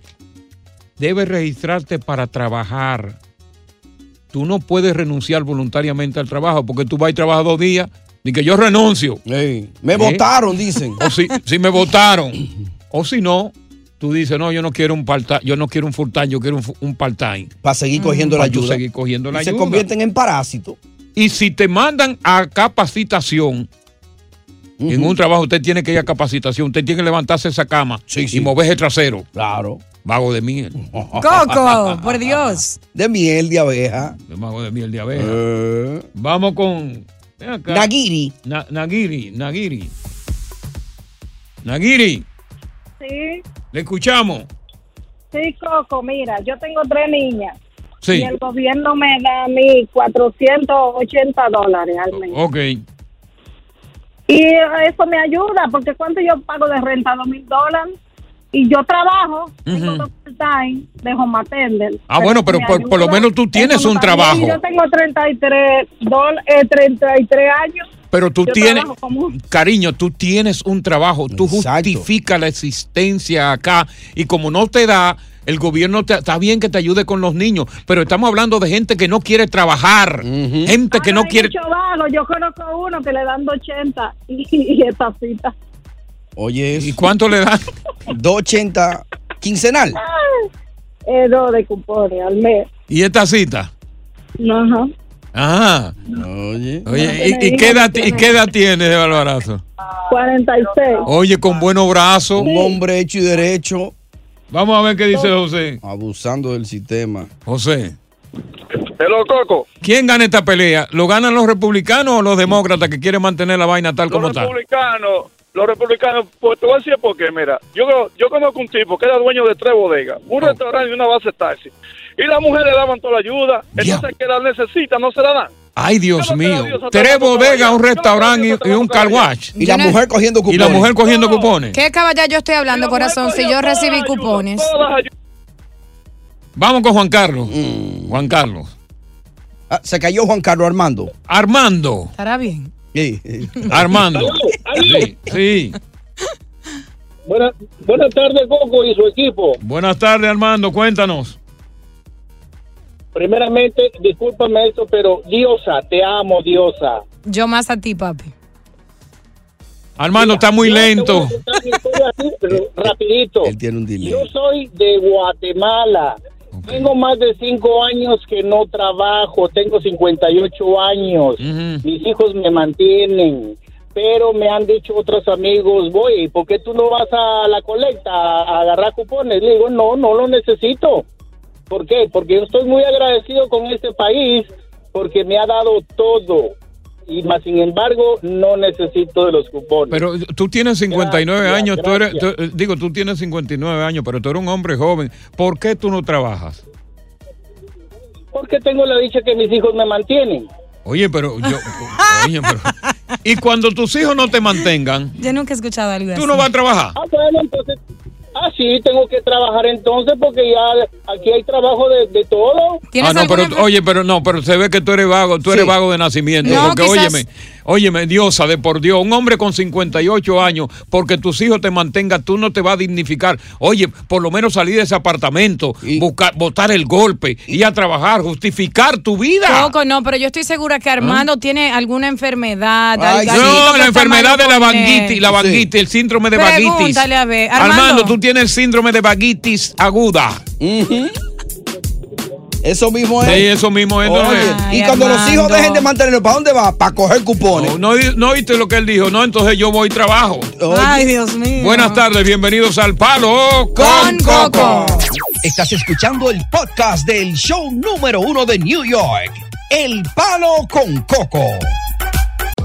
Debes registrarte para trabajar. Tú no puedes renunciar voluntariamente al trabajo porque tú vas y trabajas dos días y que yo renuncio. Me ¿Eh? votaron, dicen. O si, si me votaron. O si no, tú dices, no, yo no quiero un part yo no quiero un full time, yo quiero un, un part time. Para seguir cogiendo la ayuda. seguir cogiendo la Y se ayuda. convierten en parásitos. Y si te mandan a capacitación, en un trabajo usted tiene que ir a capacitación, usted tiene que levantarse esa cama y mover el trasero. Claro. Vago de miel. Coco, por Dios. De miel de abeja. De vago de miel de abeja. Eh. Vamos con. acá. Nagiri. Na- Nagiri, Nagiri. Nagiri, Sí, le escuchamos. sí, Coco, mira, yo tengo tres niñas. Sí. Y el gobierno me da a mí 480 dólares al mes. Ok. Y eso me ayuda, porque ¿cuánto yo pago de renta? Dos mil dólares. Y yo trabajo, tengo Ujú. dos part-time de home attendant. Ah, bueno, pero por, por lo menos tú tienes un trabajo. Yo tengo 33, dol- eh, 33 años. Pero tú Yo tienes, trabajo como cariño, tú tienes un trabajo, tú justificas la existencia acá y como no te da, el gobierno te- está bien que te ayude con los niños, pero estamos hablando de gente que no quiere trabajar, gente que no Hay quiere... Yo conozco uno que le dan 280 y, y esta cita. Oye, ¿Y cuánto le dan? 280 quincenal. Eh, no, de cupones al mes. ¿Y esta cita? Ajá. Ajá. Oye. Oye, ¿y, y qué edad, ¿y qué edad tiene de Barbarazo? 46. Oye, con buenos brazos. Un hombre hecho y derecho. Vamos a ver qué dice José. Abusando del sistema. José. Hello, Coco. ¿Quién gana esta pelea? ¿Lo ganan los republicanos o los demócratas que quieren mantener la vaina tal como los está? republicanos, los republicanos, pues te voy a decir por qué, mira, yo, yo conozco un tipo que era dueño de tres bodegas, un restaurante y una base de taxi, y las mujeres le daban toda la ayuda, entonces que la necesita no se la dan. Ay, Dios mío. Tres bodegas, un restaurante y, y un car wash. Y la mujer cogiendo Y cupones. la mujer cogiendo cupones. ¿Qué caballero yo estoy hablando, corazón? Si yo recibí cupones. Vamos con Juan Carlos. Juan Carlos. Ah, se cayó Juan Carlos Armando. Armando. Estará bien. Sí, sí. Armando. Sí, sí. Buenas, buenas tardes, Coco y su equipo. Buenas tardes, Armando. Cuéntanos. Primeramente, discúlpame eso, pero Diosa, te amo, Diosa. Yo más a ti, papi. Armando, está muy lento. Pero rapidito. Él tiene un delay. Yo soy de Guatemala. Tengo más de cinco años que no trabajo. Tengo 58 años. Mis hijos me mantienen. Pero me han dicho otros amigos, voy, ¿por qué tú no vas a la colecta a, a agarrar cupones? Le digo, no, no lo necesito. ¿Por qué? Porque yo estoy muy agradecido con este país porque me ha dado todo. Y más sin embargo, no necesito de los cupones. Pero tú tienes 59 Gracias, años, tú eres, gracias. tú- eh, digo, tú tienes 59 años, pero tú eres un hombre joven. ¿Por qué tú no trabajas? Porque tengo la dicha que mis hijos me mantienen. Oye, pero yo, oye, pero, y cuando tus hijos no te mantengan, Yo nunca he escuchado algo así. tú no vas a trabajar. Ah, bueno, entonces, ah, sí, tengo que trabajar entonces porque ya aquí hay trabajo de, de todo. Ah, no, pero, oye, pero no, pero se ve que tú eres vago, tú eres vago de nacimiento. No, porque, quizás- óyeme, óyeme, diosa, de por Dios, un hombre con 58 años, porque tus hijos te mantengan, tú no te vas a dignificar. Oye, por lo menos salir de ese apartamento, buscar, botar el golpe, ir a trabajar, justificar tu vida. Coco, no, pero yo estoy segura que Armando tiene alguna enfermedad. Ay, no, la enfermedad de la vanguitis, la vanguitis, el síndrome de a ver. Armando, Armando. tú tienes el síndrome de vaguitis aguda. Eso mismo es. Sí, eso mismo es. no y cuando los hijos dejen de mantenerlo, ¿para dónde va? Para coger cupones. No, no, no oíste lo que él dijo, no, entonces yo voy y trabajo. Ay, Dios mío. Buenas tardes, bienvenidos al Palo con, Coco. Estás escuchando el podcast del show número uno de New York, El Palo con Coco.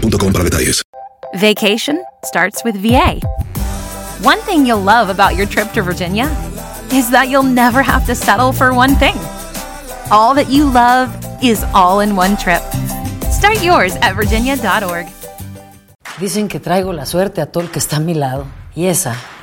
boostmobile.com para detalles. Vacation starts with VA. One thing you'll love about your trip to Virginia is that you'll never have to settle for one thing. All that you love is all in one trip. Start yours at virginia.org. Dicen que traigo la suerte a todo el que está a mi lado. Y esa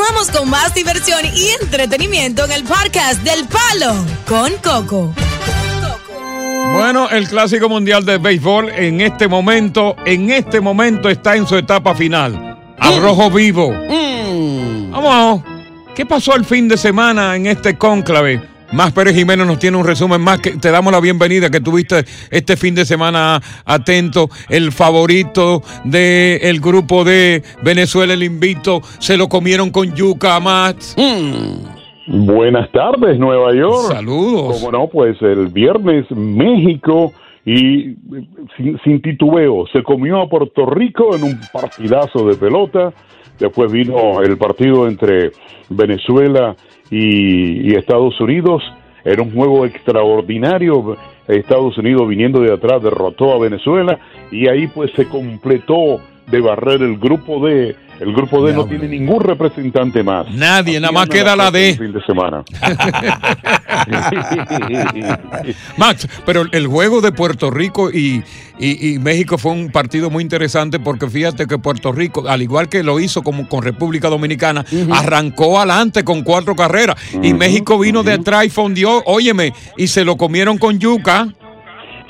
Continuamos con más diversión y entretenimiento en el podcast del Palo con Coco. Bueno, el Clásico Mundial de Béisbol en este momento, en este momento está en su etapa final. A rojo vivo. Vamos, ¿qué pasó el fin de semana en este cónclave? Más Pérez Jiménez nos tiene un resumen más que te damos la bienvenida que tuviste este fin de semana atento. El favorito del grupo de Venezuela, el invito, se lo comieron con yuca más. Buenas tardes, Nueva York. Saludos. Como no, pues el viernes México y eh, sin, sin titubeo se comió a Puerto Rico en un partidazo de pelota. Después vino el partido entre Venezuela y, y Estados Unidos. Era un juego extraordinario. Estados Unidos viniendo de atrás derrotó a Venezuela y ahí pues se completó de barrer el grupo D. El grupo D no tiene ningún representante más. Nadie, nada más queda la D. el Fin de semana. Max, pero el juego de Puerto Rico y, y- y México fue un partido muy interesante porque fíjate que Puerto Rico, al igual que lo hizo como con República Dominicana, arrancó adelante con cuatro carreras y México vino de atrás y fondió, óyeme, y se lo comieron con yuca.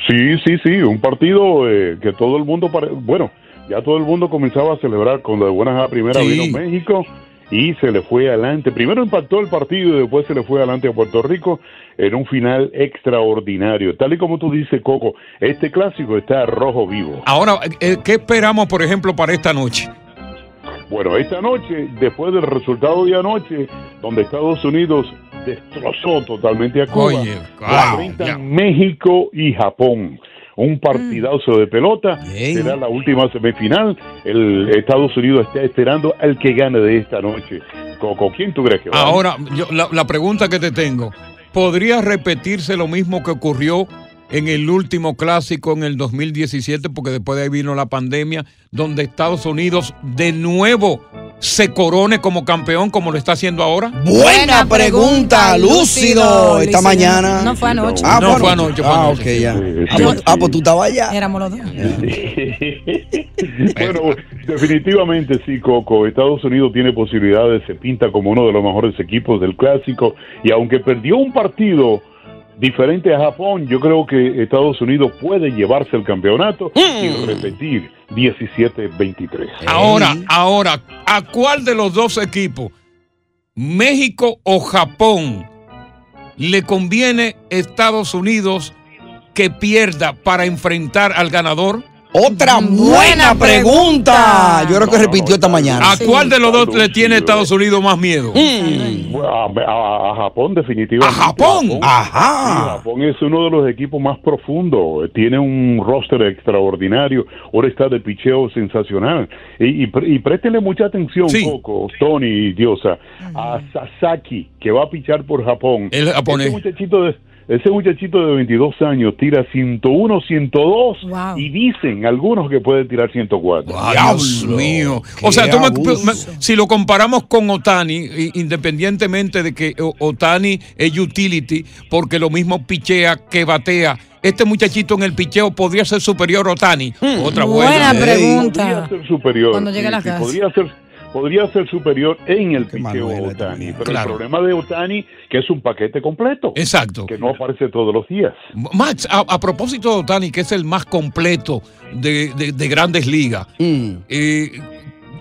Sí, sí, sí, un partido eh, que todo el mundo, pare- bueno, ya todo el mundo comenzaba a celebrar cuando de buenas a primera Sí. vino México y se le fue adelante. Primero impactó el partido y después se le fue adelante a Puerto Rico en un final extraordinario. Tal y como tú dices, Coco, este clásico está rojo vivo. Ahora, eh, ¿qué esperamos, por ejemplo, para esta noche? Bueno, esta noche, después del resultado de anoche, donde Estados Unidos destrozó totalmente a Cuba. Oye, wow. México y Japón. Un partidazo de pelota. Será la última semifinal. El Estados Unidos está esperando al que gane de esta noche. Coco, ¿quién tú crees que va? Ahora, yo- la, la pregunta que te tengo, ¿podría repetirse lo mismo que ocurrió en el último clásico en el 2017? Porque después de ahí vino la pandemia, donde Estados Unidos de nuevo se corone como campeón, como lo está haciendo ahora. Buena pregunta, Lúcido. Esta mañana. No fue anoche. Ah, No, fue anoche, fue Ah, anoche. ok, ya. Sí, Ah, pues, ah, pues tú estabas allá. Éramos los dos. bueno, definitivamente sí, Coco. Estados Unidos tiene posibilidades, se pinta como uno de los mejores equipos del clásico y aunque perdió un partido diferente a Japón, yo creo que Estados Unidos puede llevarse el campeonato y repetir 17-23. Ahora, ahora, ¿a cuál de los dos equipos, México o Japón, le conviene Estados Unidos que pierda para enfrentar al ganador? Otra buena pregunta. Yo creo que repitió esta mañana. ¿A cuál de los dos le tiene Estados Unidos más miedo? Bueno, A, a- a Japón definitivamente. ¿A Japón? Ajá. Sí, Japón es uno de los equipos más profundos. Tiene un roster extraordinario. Ahora está de picheo sensacional. Y, y, pre- y préstele mucha atención, Coco, Tony y Diosa, a Sasaki, que va a pichar por Japón. El japonés. Ese muchachito de, ese muchachito de 22 años tira 101, 102 y dicen algunos que puede tirar 104. Dios mío. O sea, tú me- me- si lo comparamos con Otani, independientemente de que O- Otani es utility, porque lo mismo pichea que batea, este muchachito en el picheo podría ser superior a Otani. Otra buena. Buena pregunta. Podría ser superior. Cuando llegue a la sí, casa. Podría ser, podría ser superior en el picheo a Otani. Pero Claro. el problema de Otani que es un paquete completo. Exacto. Que no aparece todos los días. Max, a, a propósito de Otani, que es el más completo de, de- de grandes ligas, eh,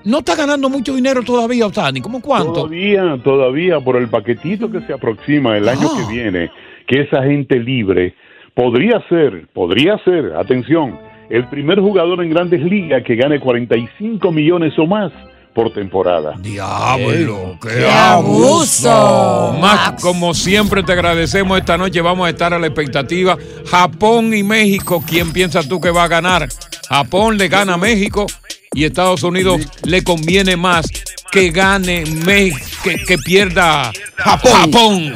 no está ganando mucho dinero todavía Otani. ¿Cómo cuánto? Todavía, todavía, por el paquetito que se aproxima el año Ah. que viene, que esa gente libre podría ser, podría ser, atención, el primer jugador en grandes ligas que gane 45 millones o más por temporada. Diablo, qué, abuso. abuso. Max, como siempre te agradecemos esta noche, vamos a estar a la expectativa. Japón y México, ¿quién piensas tú que va a ganar? Japón le gana a México y Estados Unidos le conviene más que gane México, que, que pierda Japón. Japón.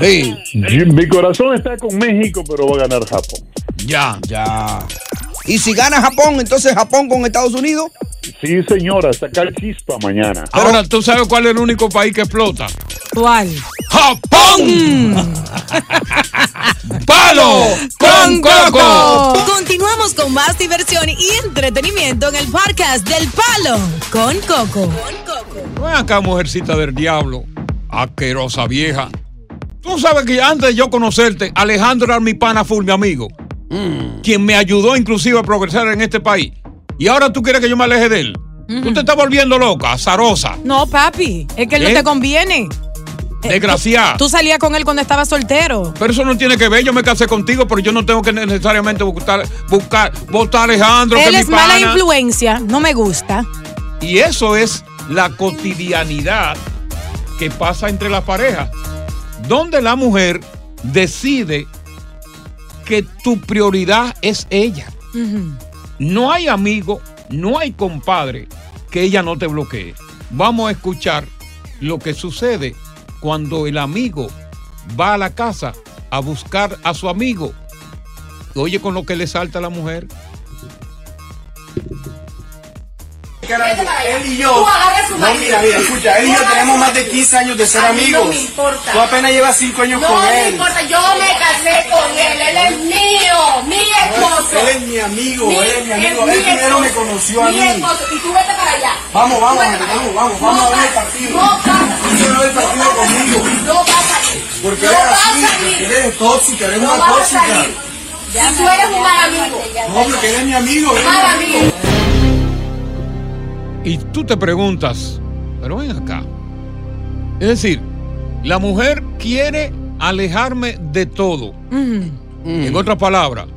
Mi corazón está con México, pero va a ganar Japón. Ya. Ya. Y si gana Japón, entonces Japón con Estados Unidos. Sí, señora, sacar chispa mañana. Ahora, ¿tú sabes cuál es el único país que explota? ¿Cuál? ¡Japón! ¡Palo con Coco! Continuamos con más diversión y entretenimiento en el podcast del Palo con Coco. Ven acá, mujercita del diablo, asquerosa vieja. Tú sabes que antes de yo conocerte, Alejandro era mi pana full, mi amigo. Quien me ayudó inclusive a progresar en este país. Y ahora tú quieres que yo me aleje de él. Tú te estás volviendo loca, zarosa, No, papi, es que no te conviene. desgraciada. Tú salías con él cuando estaba soltero. Pero eso no tiene que ver, yo me casé contigo, pero yo no tengo que necesariamente buscar, buscar votar a Alejandro, él es es mi mala pana. influencia, no me gusta. Y eso es la cotidianidad que pasa entre las parejas, donde la mujer decide tu prioridad es ella. No hay amigo, no hay compadre que ella no te bloquee. Vamos a escuchar lo que sucede cuando el amigo va a la casa a buscar a su amigo. Oye con lo que le salta a la mujer. Él y yo. Tú agarras su No, mira, mira, escucha, él y yo tenemos más de marido. 15 años de ser amigos. No me importa. Tú apenas llevas 5 años no con me él. importa, yo me casé con él, él es mío, mi esposo. Él es mi amigo, él es mi amigo. mi Él primero me conoció a mi mí. esposo, y tú vete para allá. Vamos, vamos, vamos, allá. vamos, vamos a ver el partido. No pasa. Tú ver el partido conmigo. No vas a salir. Porque no eres así, porque eres tóxica, eres no una tóxica. Si tú eres un mal amigo. No, porque él es mi amigo. mi Mal amigo. Y tú te preguntas, pero ven acá. Es decir, la mujer quiere alejarme de todo. En otras palabras,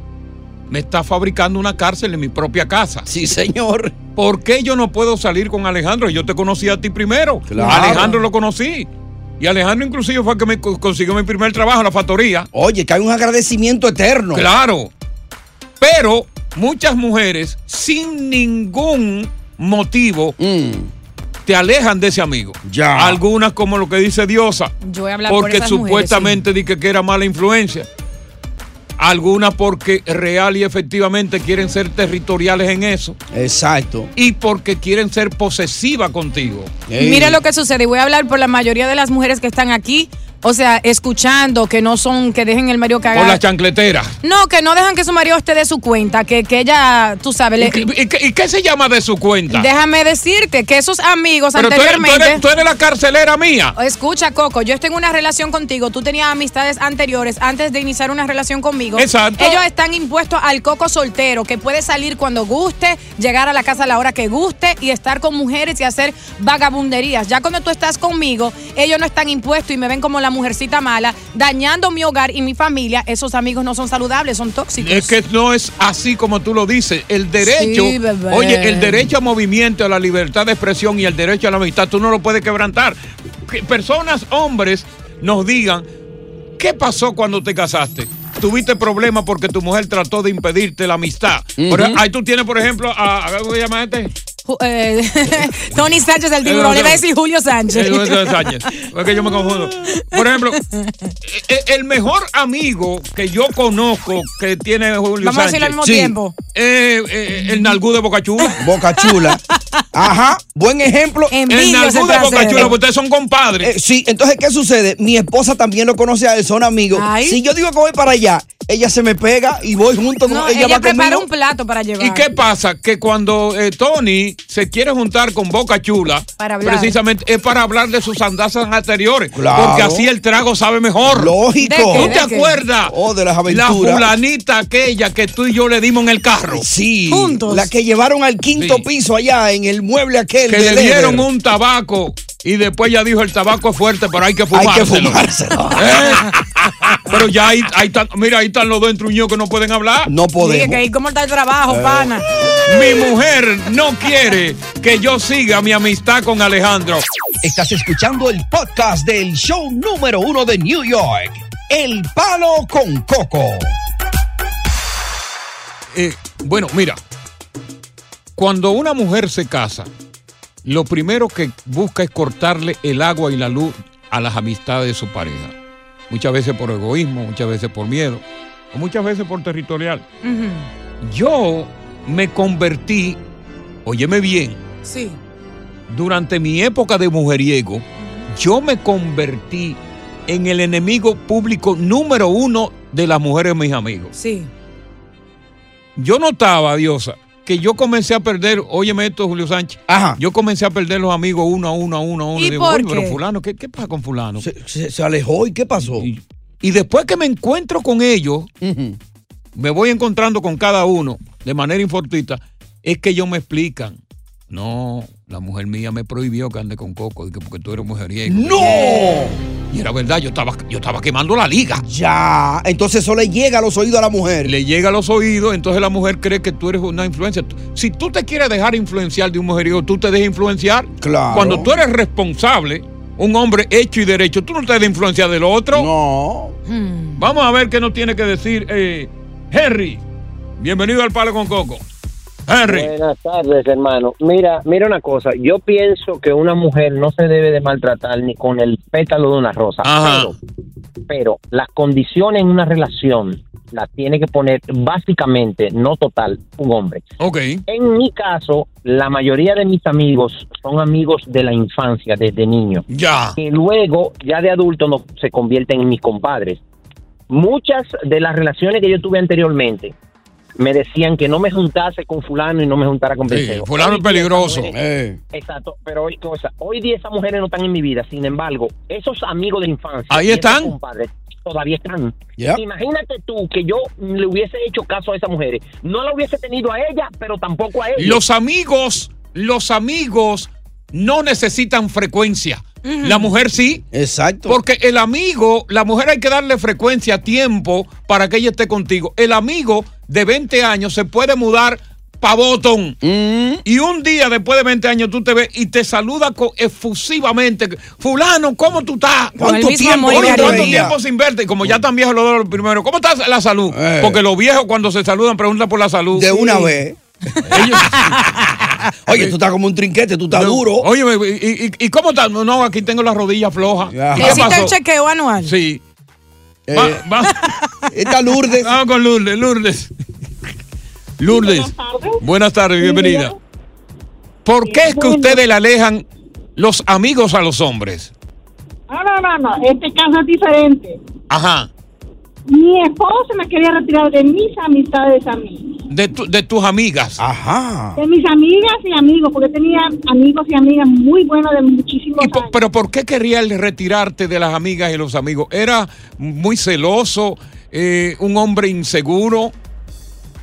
me está fabricando una cárcel en mi propia casa. Sí, señor. ¿Por qué yo no puedo salir con Alejandro? Yo te conocí a ti primero. Claro. Alejandro lo conocí. Y Alejandro inclusive fue el que me co- consiguió mi primer trabajo en la factoría. Oye, que hay un agradecimiento eterno. Claro. Pero muchas mujeres, sin ningún motivo, te alejan de ese amigo. Mm. Ya. Algunas como lo que dice Diosa. Yo voy a hablar por porque esas mujeres, supuestamente di que, que era mala influencia. Algunas porque real y efectivamente quieren ser territoriales en eso. Exacto. Y porque quieren ser posesivas contigo. Mira lo que sucede, y voy a hablar por la mayoría de las mujeres que están aquí, o sea, escuchando, que no son, que dejen el marido Por cagar. las chancleteras. No, que no dejan que su marido esté de su cuenta, que, que ella, tú sabes, le- ¿Y, qué- y qué- y qué se llama de su cuenta? déjame decirte que esos amigos Pero tú eres, tú anteriormente... eres- tú eres la carcelera mía. Escucha, Coco, yo estoy en una relación contigo. Tú tenías amistades anteriores antes de iniciar una relación conmigo. Exacto. Ellos están impuestos al coco soltero, que puede salir cuando guste, llegar a la casa a la hora que guste y estar con mujeres y hacer vagabunderías. Ya cuando tú estás conmigo, ellos no están impuestos y me ven como la mujercita mala, dañando mi hogar y mi familia. Esos amigos no son saludables, son tóxicos. Es que no es así como tú lo dices. El derecho, Sí, bebé. oye, el derecho a movimiento, a la libertad de expresión y el derecho a la amistad, tú no lo puedes quebrantar. Que personas, hombres, nos digan, ¿qué pasó cuando te casaste? Tuviste problemas porque tu mujer trató de impedirte la amistad. Ahí tú tienes, por ejemplo, a, a- ¿cómo se llama este? Eh, Tony Sánchez del tiburón, le iba a decir Julio Sánchez. Eh, Julio Sánchez. Es que yo me confundo. Por ejemplo, eh, el mejor amigo que yo conozco que tiene Julio Vamos a Sánchez. decirlo al mismo tiempo. eh, eh, el Nalgú de Boca Chula. Boca Chula. Ajá, buen ejemplo. El Nalgú de Boca Chula, porque ustedes son compadres. Eh, sí, entonces, ¿qué sucede? Mi esposa también lo conoce a él, son amigos. Si yo digo que voy para allá, ella se me pega y voy junto con No, ella. ella va prepara conmigo. un plato para llevar. ¿Y qué pasa? Que cuando eh, Tony se quiere juntar con Boca Chula, Para hablar. precisamente es para hablar de sus andazas anteriores. Claro. Porque así el trago sabe mejor. Lógico. ¿Tú ¿De te acuerdas? Oh, de las La aventuras. fulanita aquella que tú y yo le dimos en el carro. Sí. La que llevaron al quinto Sí. piso allá en el mueble aquel. que de le dieron un tabaco y después ya dijo el tabaco es fuerte, pero hay que Hay fumárselo. que fumárselo. ¿Eh? Pero ya ahí, ahí están, mira, ahí están los dos entruños que no pueden hablar. No Dije que ahí cómo está el trabajo, Eh. pana. Mi mujer no quiere que yo siga mi amistad con Alejandro. Estás escuchando el podcast del show número uno de New York. El palo con coco. Eh, bueno, mira, cuando una mujer se casa, lo primero que busca es cortarle el agua y la luz a las amistades de su pareja. Muchas veces por egoísmo, muchas veces por miedo, o muchas veces por territorial. Yo me convertí, óyeme bien, Sí. durante mi época de mujeriego, yo me convertí en el enemigo público número uno de las mujeres mis amigos. Sí. Yo notaba, Diosa, que yo comencé a perder, óyeme esto, Julio Sánchez, yo comencé a perder los amigos uno a uno, a uno a uno. ¿Y digo, por "Oye, pero qué? fulano, ¿qué, qué pasa con fulano? Se, se alejó y ¿qué pasó? Y, y después que me encuentro con ellos, me voy encontrando con cada uno de manera infortuita, es que ellos me explican. No, la mujer mía me prohibió que ande con Coco, que porque tú eres mujeriego. ¡No! Y era verdad, yo estaba, yo estaba quemando la liga. Ya, entonces eso le llega a los oídos a la mujer. Le llega a los oídos, entonces la mujer cree que tú eres una influencia. Si tú te quieres dejar influenciar de un mujeriego, tú te dejas influenciar. Claro. Cuando tú eres responsable, un hombre hecho y derecho, tú no te dejas influenciar del otro. No. Vamos a ver qué nos tiene que decir eh, Henry. Bienvenido al Palo con Coco. Henry. Buenas tardes, hermano. Mira, mira una cosa. Yo pienso que una mujer no se debe de maltratar ni con el pétalo de una rosa. Ajá. Pero, pero las condiciones en una relación las tiene que poner básicamente, no total, un hombre. Ok. En mi caso, la mayoría de mis amigos son amigos de la infancia, desde niño. Ya. Que luego, ya de adulto, no, se convierten en mis compadres. Muchas de las relaciones que yo tuve anteriormente me decían que no me juntase con fulano y no me juntara con Sí, Pesero. fulano Hoy es peligroso. mujeres- Exacto, pero hoy, cosa, hoy día esas mujeres no están en mi vida. Sin embargo, esos amigos de infancia, Ahí están. compadres, todavía están. Yep. Imagínate tú que yo le hubiese hecho caso a esas mujeres. No la hubiese tenido a ella, pero tampoco a ellos. Los amigos, los amigos no necesitan frecuencia. La mujer sí. Exacto. Porque el amigo, la mujer hay que darle frecuencia, tiempo para que ella esté contigo. El amigo de 20 años se puede mudar pavotón. Mm. Y un día después de 20 años tú te ves y te saluda co- efusivamente. Fulano, ¿cómo tú estás? Y Oye, ¿Cuánto tiempo sin verte? Y como ya tan viejos los dos primero, ¿cómo está la salud? Eh. Porque los viejos cuando se saludan preguntan por la salud. De una vez. Oye, tú estás como un trinquete, tú estás duro. Oye, ¿y, y, y cómo estás? No, No, aquí tengo las rodillas flojas. ¿Qué ¿Necesita el chequeo anual? Sí. Eh, Va- va- Está Lourdes. Vamos con Lourdes, Lourdes. Lourdes. Buenas tardes, bienvenida. ¿Por qué es que ustedes le alejan los amigos a los hombres? No, no, no, no. Este caso es diferente. Ajá. Mi esposo me quería retirar de mis amistades a mí. De, tu- de tus amigas. Ajá. De mis amigas y amigos, porque tenía amigos y amigas muy buenos de muchísimos ¿Y po- años. ¿Pero por qué quería él retirarte de las amigas y los amigos? ¿Era muy celoso? eh, ¿Un hombre inseguro?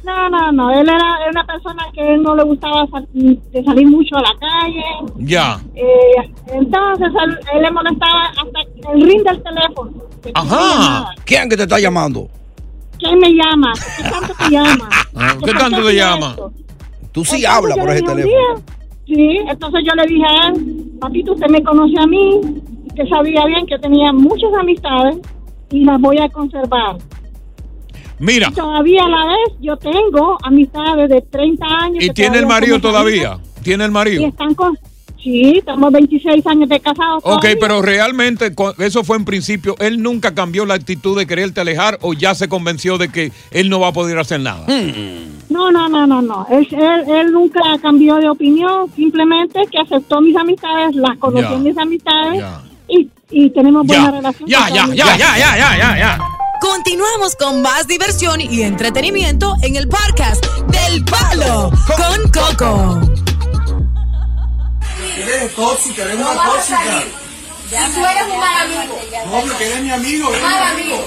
No, no, no. Él era, una persona que no le gustaba sal- de salir mucho a la calle. Ya. Eh, entonces él, él le molestaba hasta el ring del teléfono. Ajá. ¿Quién que te está llamando? ¿Quién me llama? ¿Qué tanto te llama? Ah, ¿Qué tanto te llama? Tú sí Entonces hablas por ese teléfono. día, Sí, entonces yo le dije a él, papito, usted me conoce a mí, usted sabía bien que tenía muchas amistades y las voy a conservar. Mira, Y todavía a la vez yo tengo amistades de 30 años. ¿y tiene el marido todavía? ¿Tiene el Y marido? están con... Sí, estamos 26 años de casados. Ok, todavía. pero realmente eso fue en principio. ¿Él nunca cambió la actitud de quererte alejar o ya se convenció de que él no va a poder hacer nada? No, no, no, no, no. Él, él, él nunca cambió de opinión, simplemente que aceptó mis amistades, las conoció mis amistades y, y tenemos buena relación. ya, ya, ya, ya, ya, ya, ya. Continuamos con más diversión y entretenimiento en el podcast del Palo con Coco. Eres tóxica, eres una tóxica. tú eres un mal amigo. No, porque eres mi amigo. eres Mal mi amigo.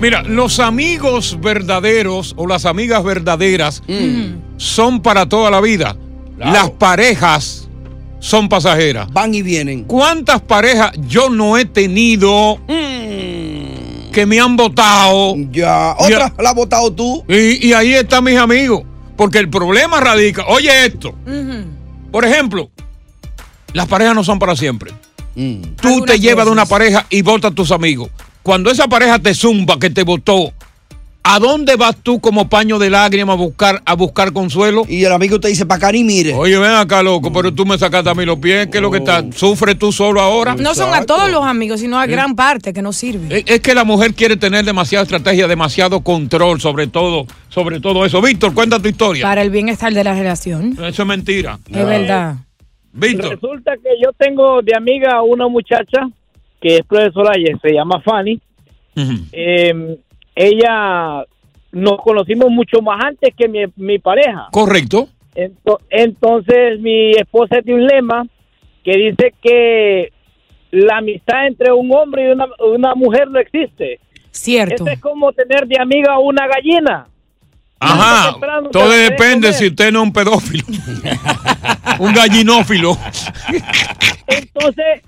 Mira, los amigos verdaderos o las amigas verdaderas son para toda la vida. Las parejas son pasajeras. Van y vienen. ¿Cuántas parejas yo no he tenido que me han votado? Ya, otra la has votado tú. Y, y ahí están mis amigos. Porque el problema radica, oye esto, por ejemplo, las parejas no son para siempre. Mm. Tú te llevas de una pareja y votas a tus amigos. Cuando esa pareja te zumba, que te votó, ¿a dónde vas tú como paño de lágrimas a buscar, a buscar consuelo? Y el amigo te dice, para acá ni mire. Oye, ven acá, loco, pero tú me sacaste a mí los pies, ¿qué es lo que está? ¿Sufres tú solo ahora? No son a todos los amigos, sino a gran parte que no sirve. Es es que la mujer quiere tener demasiada estrategia, demasiado control sobre todo, sobre todo eso. Víctor, cuenta tu historia. Para el bienestar de la relación. Eso es mentira. Es verdad. Víctor. Resulta que yo tengo de amiga a una muchacha que es profesora y se llama Fanny. Eh, ella nos conocimos mucho más antes que mi, mi pareja. Correcto. Ento- entonces mi esposa tiene un lema que dice que la amistad entre un hombre y una, una mujer no existe. Cierto. Eso es como tener de amiga a una gallina. Ajá. Todo depende si usted no es un pedófilo. un gallinófilo. Entonces,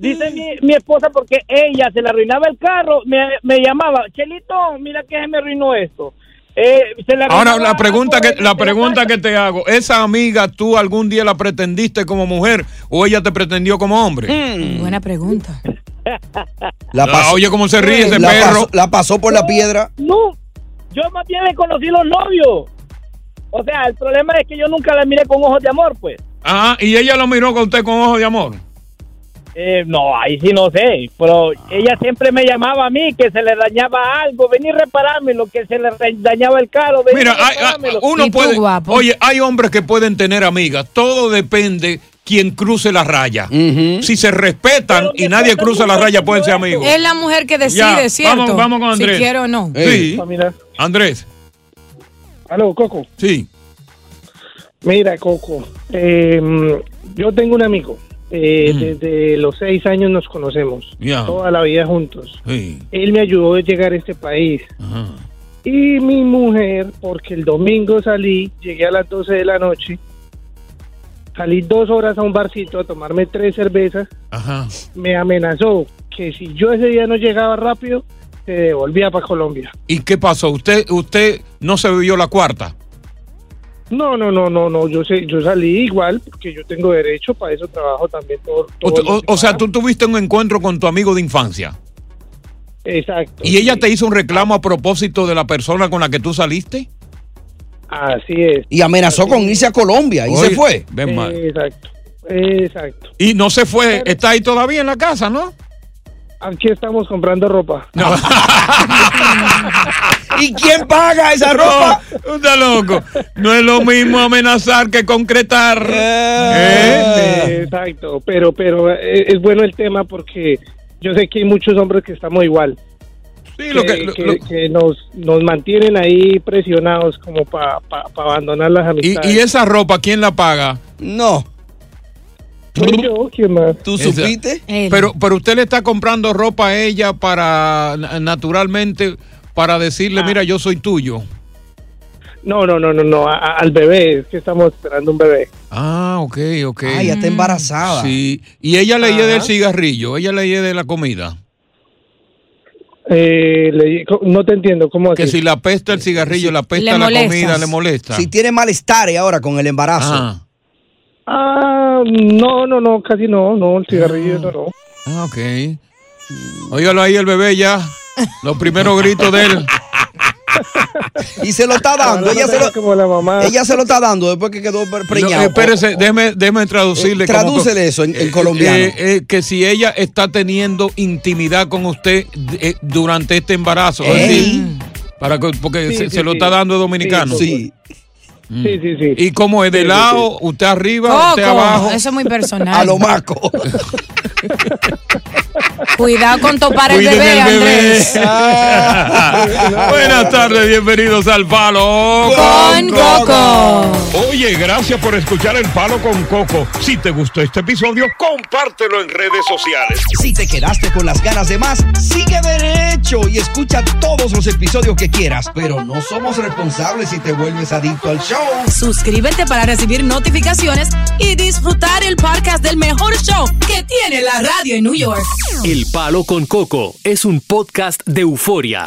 dice mi, mi esposa, porque ella se le arruinaba el carro, me, me llamaba, Chelito, mira que se me arruinó esto. Eh, se le Ahora la pregunta que la pregunta que te hago, esa amiga tú algún día la pretendiste como mujer o ella te pretendió como hombre? Buena pregunta. La Ah, oye cómo se ríe ese la perro. pasó- la pasó por la piedra. No, yo más bien le conocí los novios. O sea, el problema es que yo nunca la miré con ojos de amor, pues. Ah, y ella lo miró con usted con ojos de amor. Eh, no, ahí sí no sé, pero ella siempre me llamaba a mí que se le dañaba algo, venir a repararme lo que se le dañaba el carro. venir Mira, hay- hay- reparármelo. uno puede. Oye, hay hombres que pueden tener amigas. Todo depende quien cruce la raya. Si se respetan y nadie cruza la raya, pueden ser amigos. Es la mujer que decide, Ya, ¿cierto? Vamos, vamos con Andrés. Si quiere o no. Sí. Andrés. Aló, Coco. Sí. Mira, Coco, eh, yo tengo un amigo. Eh, Desde los seis años nos conocemos. Toda la vida juntos. Sí. Él me ayudó a llegar a este país. Y mi mujer, porque el domingo salí, llegué a las 12 de la noche, salí dos horas a un barcito a tomarme tres cervezas, Ajá. me amenazó que si yo ese día no llegaba rápido, se devolvía para Colombia. ¿Y qué pasó? ¿Usted, usted no se bebió la cuarta? No, no, no, no, no, yo sé, yo salí igual porque yo tengo derecho, para eso trabajo también todo. O, todo o- o sea, tú tuviste un encuentro con tu amigo de infancia. Exacto. ¿Y ella te hizo un reclamo a propósito de la persona con la que tú saliste? Así es. Y amenazó con irse a Colombia y se fue. ven mal. Exacto, exacto. Y no se fue, está ahí todavía en la casa, ¿no? Aquí estamos comprando ropa. ¿Y quién paga esa ropa? No, está loco. No es lo mismo amenazar que concretar. Eh, Exacto, pero pero eh, es bueno el tema porque yo sé que hay muchos hombres que estamos igual. Sí, lo que- lo- que, lo- que nos, nos mantienen ahí presionados como para abandonar las ¿Y, amistades. y esa ropa quién la paga? No. Soy yo, ¿quién más? ¿Tú supiste? Pero, pero usted le está comprando ropa a ella para, na- naturalmente, para decirle, mira, yo soy tuyo. No, no, no, no, no, a- a- al bebé, es que estamos esperando un bebé. Ah, ok, ok. Ah, ya está embarazada. Sí. Y ella le Ajá. del cigarrillo, ella le de la comida. Eh, le- no te entiendo, ¿cómo así? Que si la pesta el cigarrillo, la pesta Le la molestas. comida, le molesta. Si tiene malestares ahora con el embarazo. Ah. Ah, no, no, no, casi no, no, el cigarrillo no, no. Ah, ok. Óigalo ahí el bebé ya. Los primeros gritos de él. Y se lo está dando. Ella se lo, como la mamá. ella se lo está dando después que quedó preñado. No, espérese, déjeme, déjeme traducirle. Eh, como- tradúcele eso en- en Eh, colombiano. eh, eh, que si ella está teniendo intimidad con usted eh, durante este embarazo. decir, para que, porque Sí, se, sí, se lo sí. está dando de dominicano. Sí. Sí, sí, sí. ¿Y cómo es? ¿De Sí, sí, lado? ¿Usted arriba? ¿Usted Coco, abajo? eso es muy personal. A lo maco. Cuidado con topar el bebé, el bebé. Andrés. Buenas tardes, bienvenidos al Palo Con Coco. Oye, gracias por escuchar el Palo con Coco. Si te gustó este episodio, compártelo en redes sociales. Si te quedaste con las ganas de más, sigue derecho y escucha todos los episodios que quieras. Pero no somos responsables si te vuelves adicto al show. Suscríbete para recibir notificaciones y disfrutar el podcast del mejor show que tiene la radio en New York. El Palo con Coco es un podcast de euforia.